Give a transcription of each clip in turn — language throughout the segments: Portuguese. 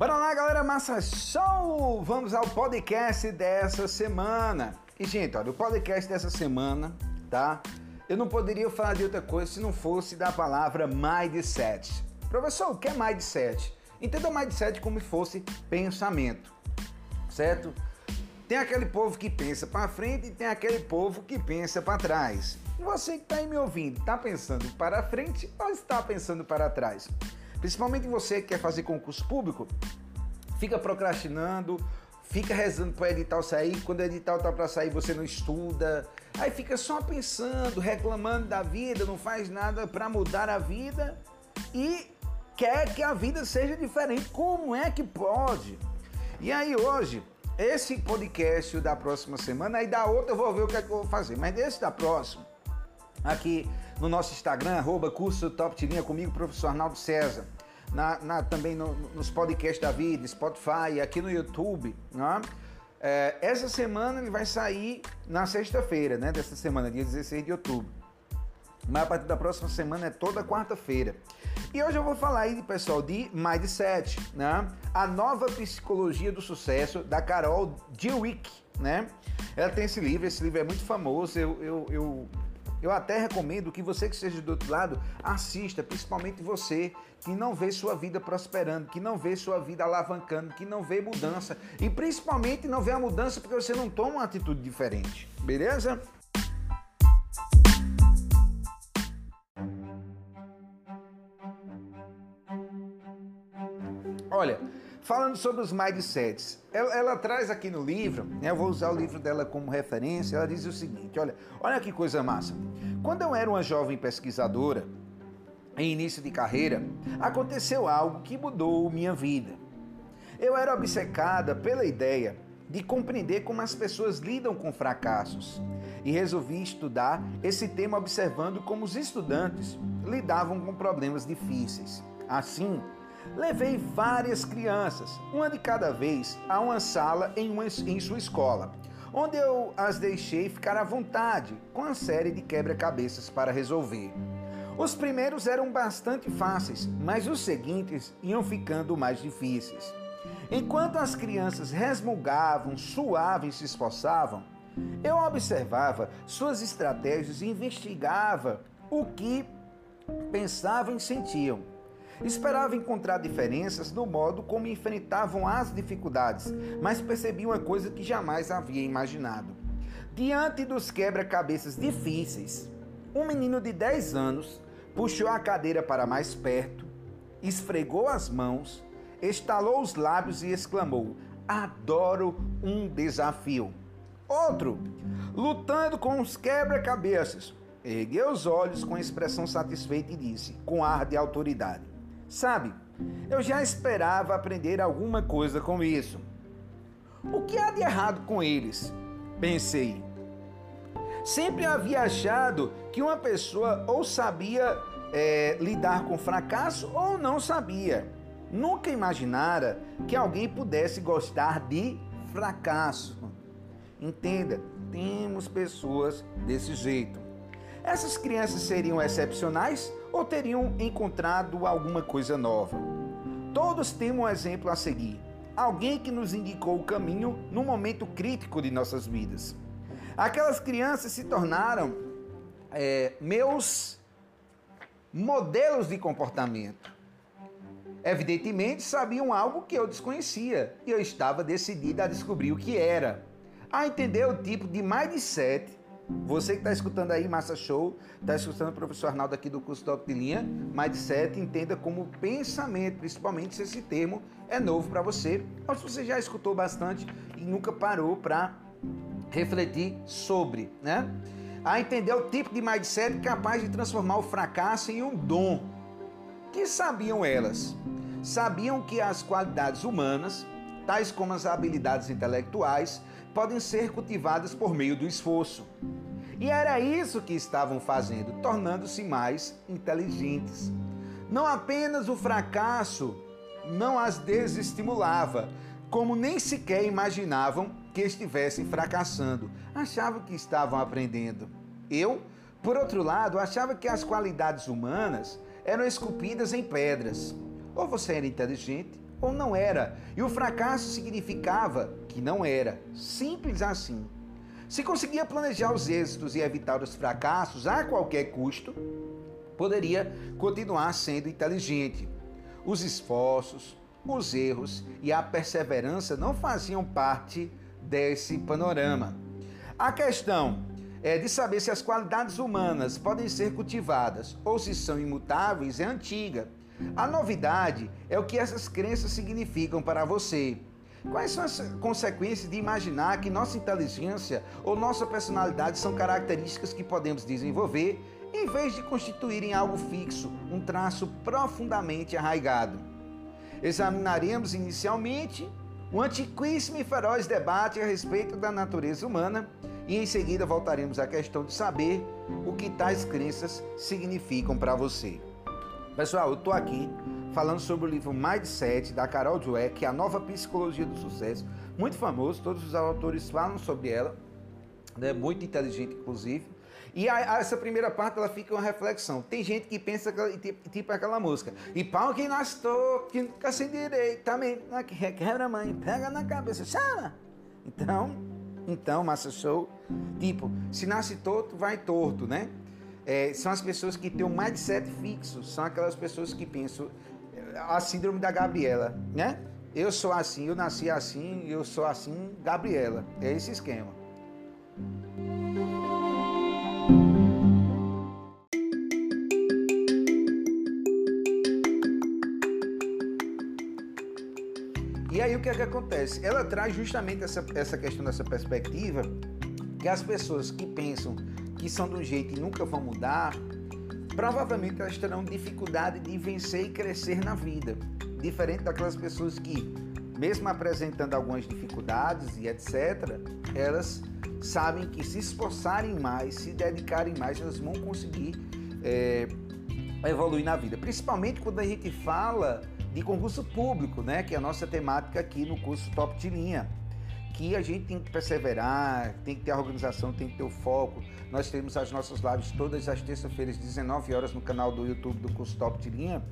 Bora lá, galera, massa show! Vamos ao podcast dessa semana. E, gente, olha, o podcast dessa semana, tá? Eu não poderia falar de outra coisa se não fosse da palavra mindset. Professor, o que é mindset? Entenda mindset como se fosse pensamento, certo? Tem aquele povo que pensa para frente e tem aquele povo que pensa para trás. Você que está aí me ouvindo, está pensando para frente ou está pensando para trás? Principalmente você que quer fazer concurso público, fica procrastinando, fica rezando para o edital sair, quando o edital tá para sair você não estuda, aí fica só pensando, reclamando da vida, não faz nada para mudar a vida e quer que a vida seja diferente. Como é que pode? E aí hoje, esse podcast da próxima semana, aí da outra eu vou ver o que é que eu vou fazer, mas desse da próxima, aqui no nosso Instagram, arroba curso Top Tirinha comigo, professor Arnaldo César. Na, na, também no, nos podcasts da vida, Spotify, aqui no YouTube. Né? É, essa semana ele vai sair na sexta-feira, né? Dessa semana, dia 16 de outubro. Mas a partir da próxima semana é toda quarta-feira. E hoje eu vou falar aí, pessoal, de Mindset, né? A nova psicologia do sucesso da Carol Dweck, né? Ela tem esse livro, esse livro é muito famoso. Eu, eu, eu eu até recomendo que você que esteja do outro lado assista, principalmente você que não vê sua vida prosperando, que não vê sua vida alavancando, que não vê mudança e principalmente não vê a mudança porque você não toma uma atitude diferente. Beleza? Olha, Falando sobre os mindsets, ela, ela traz aqui no livro, né, eu vou usar o livro dela como referência, ela diz o seguinte, olha, olha que coisa massa. Quando eu era uma jovem pesquisadora, em início de carreira, aconteceu algo que mudou minha vida. Eu era obcecada pela ideia de compreender como as pessoas lidam com fracassos e resolvi estudar esse tema observando como os estudantes lidavam com problemas difíceis. Assim, Levei várias crianças, uma de cada vez, a uma sala em, uma, em sua escola, onde eu as deixei ficar à vontade com a série de quebra-cabeças para resolver. Os primeiros eram bastante fáceis, mas os seguintes iam ficando mais difíceis. Enquanto as crianças resmungavam, suavam e se esforçavam, eu observava suas estratégias e investigava o que pensavam e sentiam. Esperava encontrar diferenças no modo como enfrentavam as dificuldades, mas percebi uma coisa que jamais havia imaginado. Diante dos quebra-cabeças difíceis, um menino de 10 anos puxou a cadeira para mais perto, esfregou as mãos, estalou os lábios e exclamou: Adoro um desafio. Outro, lutando com os quebra-cabeças, ergueu os olhos com expressão satisfeita e disse, com ar de autoridade: Sabe, eu já esperava aprender alguma coisa com isso. O que há de errado com eles? Pensei. Sempre havia achado que uma pessoa ou sabia é, lidar com fracasso ou não sabia. Nunca imaginara que alguém pudesse gostar de fracasso. Entenda, temos pessoas desse jeito. Essas crianças seriam excepcionais ou teriam encontrado alguma coisa nova? Todos têm um exemplo a seguir. Alguém que nos indicou o caminho no momento crítico de nossas vidas. Aquelas crianças se tornaram é, meus modelos de comportamento. Evidentemente, sabiam algo que eu desconhecia e eu estava decidida a descobrir o que era, a entender o tipo de mindset você que está escutando aí, Massa Show, está escutando o professor Arnaldo aqui do curso Top de Linha, Mindset, entenda como pensamento, principalmente se esse termo é novo para você, ou se você já escutou bastante e nunca parou para refletir sobre, né? A entender o tipo de mindset capaz de transformar o fracasso em um dom. Que sabiam elas? Sabiam que as qualidades humanas, tais como as habilidades intelectuais, podem ser cultivadas por meio do esforço. E era isso que estavam fazendo, tornando-se mais inteligentes. Não apenas o fracasso não as desestimulava, como nem sequer imaginavam que estivessem fracassando, achavam que estavam aprendendo. Eu, por outro lado, achava que as qualidades humanas eram esculpidas em pedras. Ou você era inteligente, ou não era, e o fracasso significava que não era. Simples assim. Se conseguia planejar os êxitos e evitar os fracassos a qualquer custo, poderia continuar sendo inteligente. Os esforços, os erros e a perseverança não faziam parte desse panorama. A questão é de saber se as qualidades humanas podem ser cultivadas ou se são imutáveis é antiga. A novidade é o que essas crenças significam para você. Quais são as consequências de imaginar que nossa inteligência ou nossa personalidade são características que podemos desenvolver em vez de constituírem algo fixo, um traço profundamente arraigado? Examinaremos inicialmente um antiquíssimo e feroz debate a respeito da natureza humana e em seguida voltaremos à questão de saber o que tais crenças significam para você. Pessoal, eu estou aqui falando sobre o livro Mindset da Carol Dweck, a nova psicologia do sucesso, muito famoso, todos os autores falam sobre ela, né? muito inteligente inclusive. E a, a, essa primeira parte ela fica uma reflexão. Tem gente que pensa que, tipo, aquela música. E pau que nasceu, que nunca se direito, também quebra mãe, pega na cabeça, chama. Então, então, massa show, tipo, se nasce torto, vai torto, né? É, são as pessoas que têm um mindset fixo, são aquelas pessoas que pensam a síndrome da Gabriela, né? Eu sou assim, eu nasci assim, eu sou assim, Gabriela. É esse esquema. E aí o que é que acontece? Ela traz justamente essa, essa questão dessa perspectiva que as pessoas que pensam que são de um jeito e nunca vão mudar, provavelmente elas terão dificuldade de vencer e crescer na vida. Diferente daquelas pessoas que, mesmo apresentando algumas dificuldades e etc., elas sabem que se esforçarem mais, se dedicarem mais, elas vão conseguir é, evoluir na vida. Principalmente quando a gente fala de concurso público, né? Que é a nossa temática aqui no curso Top de Linha. Que a gente tem que perseverar, tem que ter a organização, tem que ter o foco. Nós temos as nossas lives todas as terças-feiras, 19 horas, no canal do YouTube do curso Top de Linha.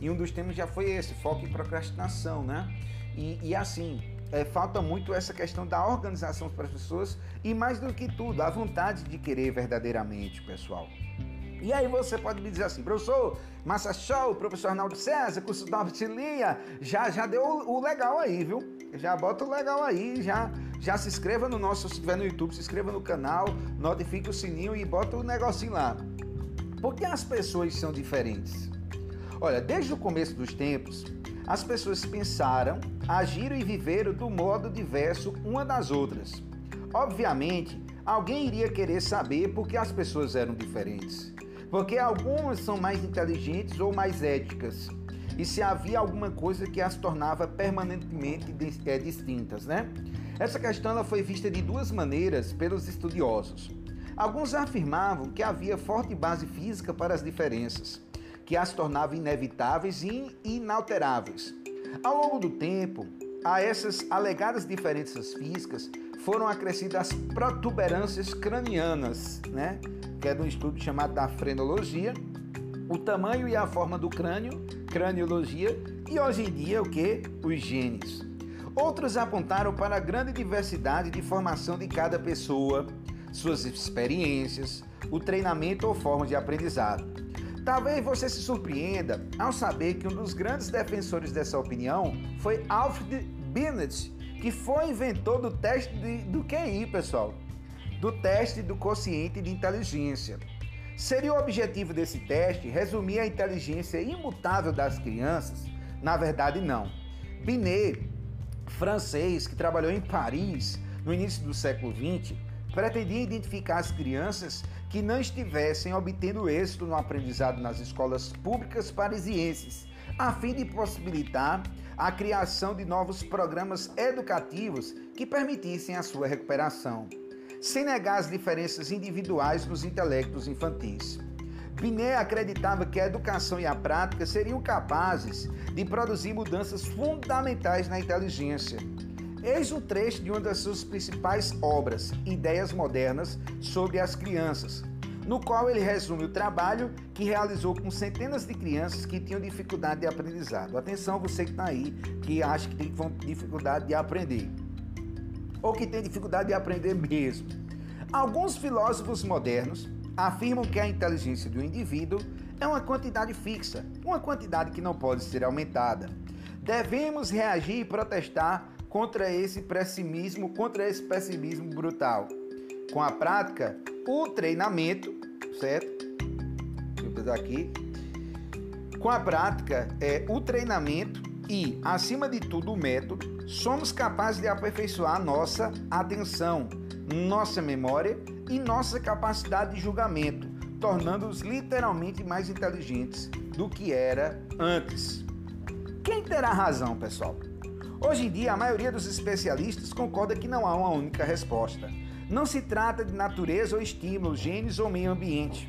E um dos temas já foi esse, foco em procrastinação, né? E, e assim, é, falta muito essa questão da organização para as pessoas e mais do que tudo, a vontade de querer verdadeiramente, pessoal. E aí você pode me dizer assim, professor, Massa Show, professor Arnaldo César, curso da Linha, já, já deu o, legal aí, viu? Já bota o legal aí, já, já se inscreva no nosso, se estiver no YouTube, se inscreva no canal, notifique o sininho e bota o negocinho lá. Por que as pessoas são diferentes? Olha, desde o começo dos tempos, as pessoas pensaram, agiram e viveram do modo diverso uma das outras. Obviamente, alguém iria querer saber por que as pessoas eram diferentes porque algumas são mais inteligentes ou mais éticas, e se havia alguma coisa que as tornava permanentemente é, distintas, né? Essa questão ela foi vista de duas maneiras pelos estudiosos. Alguns afirmavam que havia forte base física para as diferenças, que as tornava inevitáveis e inalteráveis. Ao longo do tempo, a essas alegadas diferenças físicas foram acrescidas protuberâncias cranianas, né? que é de um estudo chamado da frenologia, o tamanho e a forma do crânio, craniologia, e hoje em dia o que? Os genes. Outros apontaram para a grande diversidade de formação de cada pessoa, suas experiências, o treinamento ou forma de aprendizado. Talvez você se surpreenda ao saber que um dos grandes defensores dessa opinião foi Alfred Binet, que foi inventor do teste de, do QI, pessoal do teste do quociente de inteligência. Seria o objetivo desse teste resumir a inteligência imutável das crianças? Na verdade, não. Binet, francês que trabalhou em Paris no início do século XX, pretendia identificar as crianças que não estivessem obtendo êxito no aprendizado nas escolas públicas parisienses, a fim de possibilitar a criação de novos programas educativos que permitissem a sua recuperação sem negar as diferenças individuais nos intelectos infantis. Binet acreditava que a educação e a prática seriam capazes de produzir mudanças fundamentais na inteligência. Eis um trecho de uma das suas principais obras, Ideias Modernas sobre as Crianças. no qual ele resume o trabalho que realizou com centenas de crianças que tinham dificuldade de aprendizado. Atenção, você que está aí, que acha que tem dificuldade de aprender, ou que tem dificuldade de aprender mesmo. Alguns filósofos modernos afirmam que a inteligência do indivíduo é uma quantidade fixa, uma quantidade que não pode ser aumentada. Devemos reagir e protestar contra esse pessimismo, contra esse pessimismo brutal. Com a prática, o treinamento, certo? Deixa eu aqui. Com a prática, é o treinamento e, acima de tudo, o método, somos capazes de aperfeiçoar nossa atenção, nossa memória e nossa capacidade de julgamento, tornando-os literalmente mais inteligentes do que era antes. Quem terá razão, pessoal? Hoje em dia, a maioria dos especialistas concorda que não há uma única resposta. Não se trata de natureza ou estímulo, genes ou meio ambiente.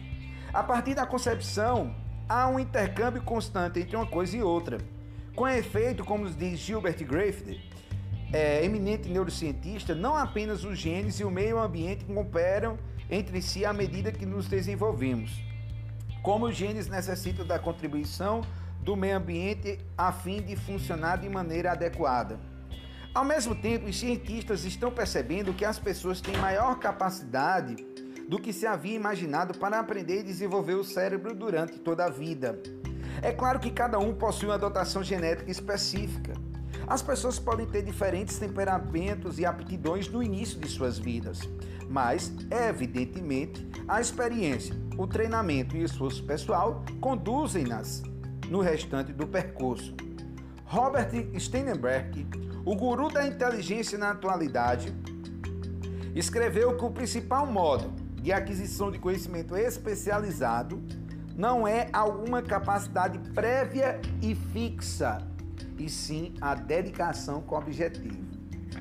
A partir da concepção, há um intercâmbio constante entre uma coisa e outra. Com efeito, como diz Gilbert Grafe, é, eminente neurocientista, não apenas os genes e o meio ambiente cooperam entre si à medida que nos desenvolvemos. Como os genes necessitam da contribuição do meio ambiente a fim de funcionar de maneira adequada. Ao mesmo tempo, os cientistas estão percebendo que as pessoas têm maior capacidade do que se havia imaginado para aprender e desenvolver o cérebro durante toda a vida. É claro que cada um possui uma dotação genética específica. As pessoas podem ter diferentes temperamentos e aptidões no início de suas vidas, mas, evidentemente, a experiência, o treinamento e o esforço pessoal conduzem-nas no restante do percurso. Robert Steinberg, o guru da inteligência na atualidade, escreveu que o principal modo de aquisição de conhecimento especializado não é alguma capacidade prévia e fixa e sim a dedicação com objetivo.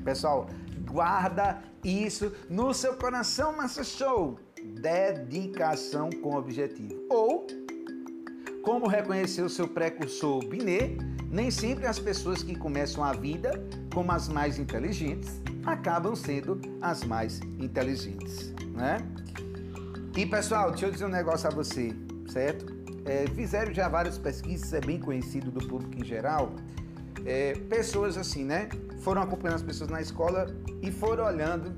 Pessoal, guarda isso no seu coração, Massa Show. Dedicação com objetivo. Ou, como reconheceu o seu precursor Binet, nem sempre as pessoas que começam a vida como as mais inteligentes acabam sendo as mais inteligentes, né? E pessoal, deixa eu dizer um negócio a você, certo? É, fizeram já várias pesquisas, é bem conhecido do público em geral, é, pessoas assim, né? Foram acompanhando as pessoas na escola e foram olhando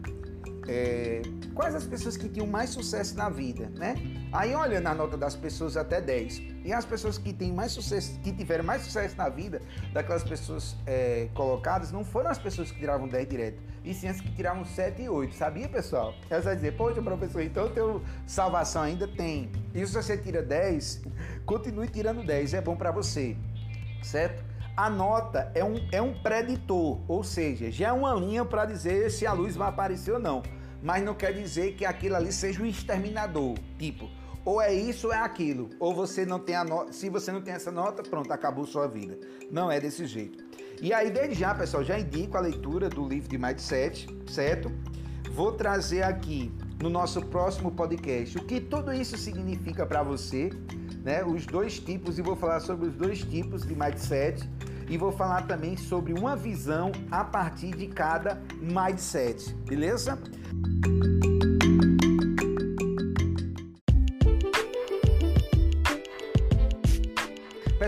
é, quais as pessoas que tinham mais sucesso na vida, né? Aí olha na nota das pessoas até 10. E as pessoas que têm mais sucesso, que tiveram mais sucesso na vida, daquelas pessoas é, colocadas, não foram as pessoas que tiravam 10 direto, e sim as que tiravam 7 e 8. Sabia, pessoal? Elas vão dizer, poxa, professor, então eu tenho salvação ainda? Tem. E se você tira 10, continue tirando 10, é bom para você, certo? A nota é um, é um preditor, ou seja, já é uma linha para dizer se a luz vai aparecer ou não. Mas não quer dizer que aquilo ali seja um exterminador. Tipo, ou é isso ou é aquilo. Ou você não tem a nota. Se você não tem essa nota, pronto, acabou sua vida. Não é desse jeito. E aí, desde já, pessoal, já indico a leitura do livro de Mindset, certo? Vou trazer aqui no nosso próximo podcast o que tudo isso significa para você, né? Os dois tipos, e vou falar sobre os dois tipos de mindset e vou falar também sobre uma visão a partir de cada mindset, beleza?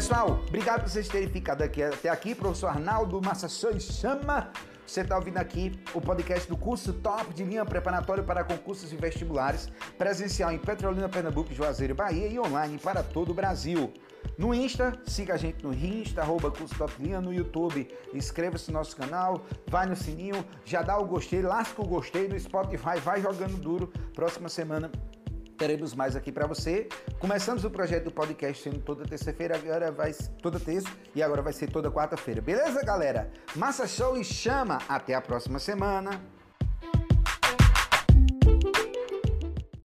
Pessoal, obrigado por vocês terem ficado aqui até aqui. Professor Arnaldo Massações chama. Você está ouvindo aqui o podcast do curso Top de Linha Preparatório para Concursos e Vestibulares, presencial em Petrolina, Pernambuco, Juazeiro, Bahia e online para todo o Brasil. No Insta, siga a gente no Insta, arroba curso Top Linha, no YouTube, inscreva-se no nosso canal, vai no sininho, já dá o gostei, lasca o gostei no Spotify, vai jogando duro. Próxima semana teremos mais aqui para você. Começamos o projeto do podcast sendo toda terça-feira, agora vai toda terça e agora vai ser toda quarta-feira. Beleza, galera? Massa show e chama. Até a próxima semana.